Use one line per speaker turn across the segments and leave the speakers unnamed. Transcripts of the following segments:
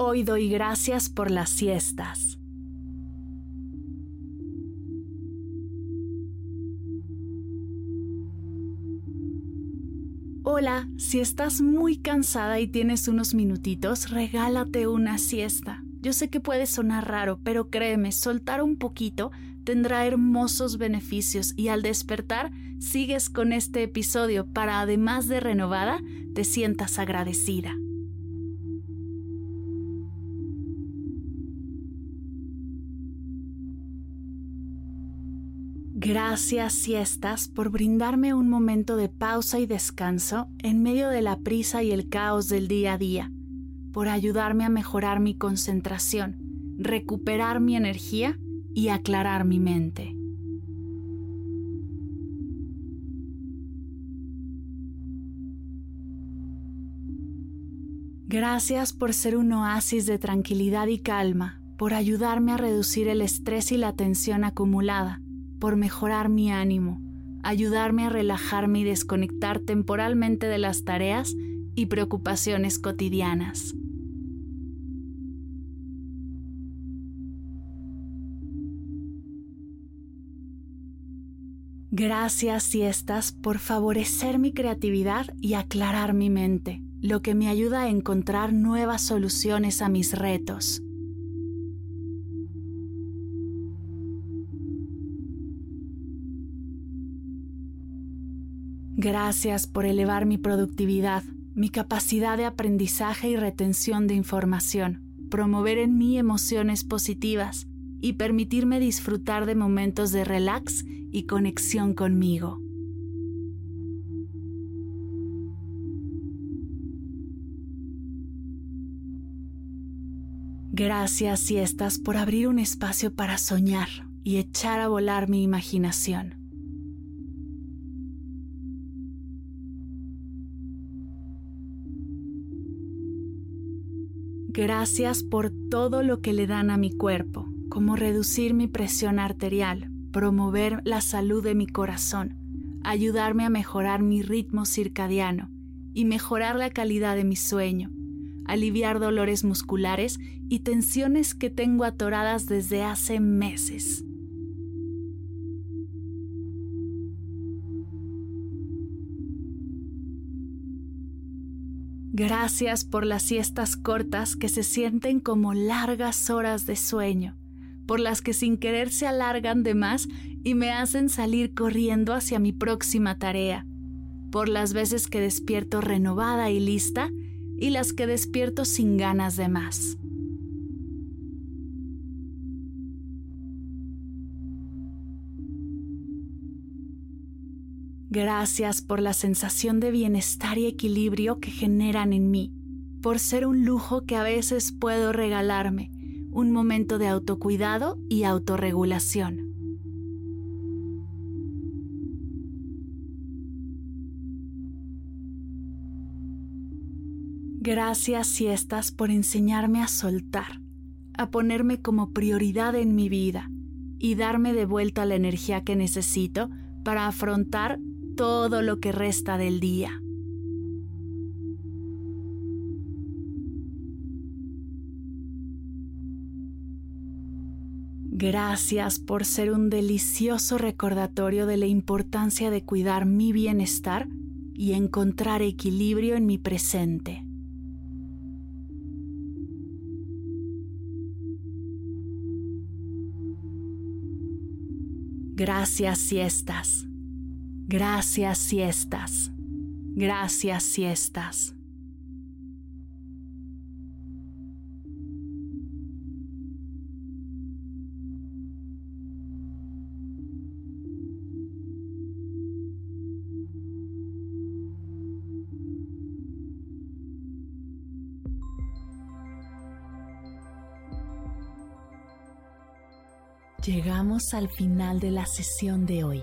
Hoy doy gracias por las siestas. Hola, si estás muy cansada y tienes unos minutitos, regálate una siesta. Yo sé que puede sonar raro, pero créeme, soltar un poquito tendrá hermosos beneficios y al despertar sigues con este episodio para además de renovada, te sientas agradecida. Gracias siestas por brindarme un momento de pausa y descanso en medio de la prisa y el caos del día a día, por ayudarme a mejorar mi concentración, recuperar mi energía y aclarar mi mente. Gracias por ser un oasis de tranquilidad y calma, por ayudarme a reducir el estrés y la tensión acumulada por mejorar mi ánimo, ayudarme a relajarme y desconectar temporalmente de las tareas y preocupaciones cotidianas. Gracias siestas por favorecer mi creatividad y aclarar mi mente, lo que me ayuda a encontrar nuevas soluciones a mis retos. Gracias por elevar mi productividad, mi capacidad de aprendizaje y retención de información, promover en mí emociones positivas y permitirme disfrutar de momentos de relax y conexión conmigo. Gracias siestas por abrir un espacio para soñar y echar a volar mi imaginación. Gracias por todo lo que le dan a mi cuerpo, como reducir mi presión arterial, promover la salud de mi corazón, ayudarme a mejorar mi ritmo circadiano y mejorar la calidad de mi sueño, aliviar dolores musculares y tensiones que tengo atoradas desde hace meses. Gracias por las siestas cortas que se sienten como largas horas de sueño, por las que sin querer se alargan de más y me hacen salir corriendo hacia mi próxima tarea, por las veces que despierto renovada y lista y las que despierto sin ganas de más. Gracias por la sensación de bienestar y equilibrio que generan en mí, por ser un lujo que a veces puedo regalarme, un momento de autocuidado y autorregulación. Gracias siestas por enseñarme a soltar, a ponerme como prioridad en mi vida y darme de vuelta la energía que necesito para afrontar todo lo que resta del día. Gracias por ser un delicioso recordatorio de la importancia de cuidar mi bienestar y encontrar equilibrio en mi presente. Gracias siestas. Gracias siestas. Gracias siestas. Llegamos al final de la sesión de hoy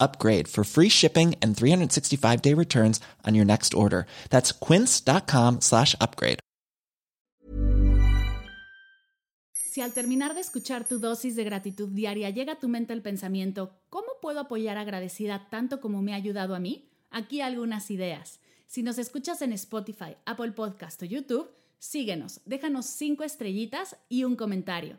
upgrade for free shipping and 365 day returns on your next order. That's quince.com slash upgrade.
Si al terminar de escuchar tu dosis de gratitud diaria llega a tu mente el pensamiento, ¿cómo puedo apoyar agradecida tanto como me ha ayudado a mí? Aquí algunas ideas. Si nos escuchas en Spotify, Apple Podcast o YouTube, síguenos, déjanos cinco estrellitas y un comentario.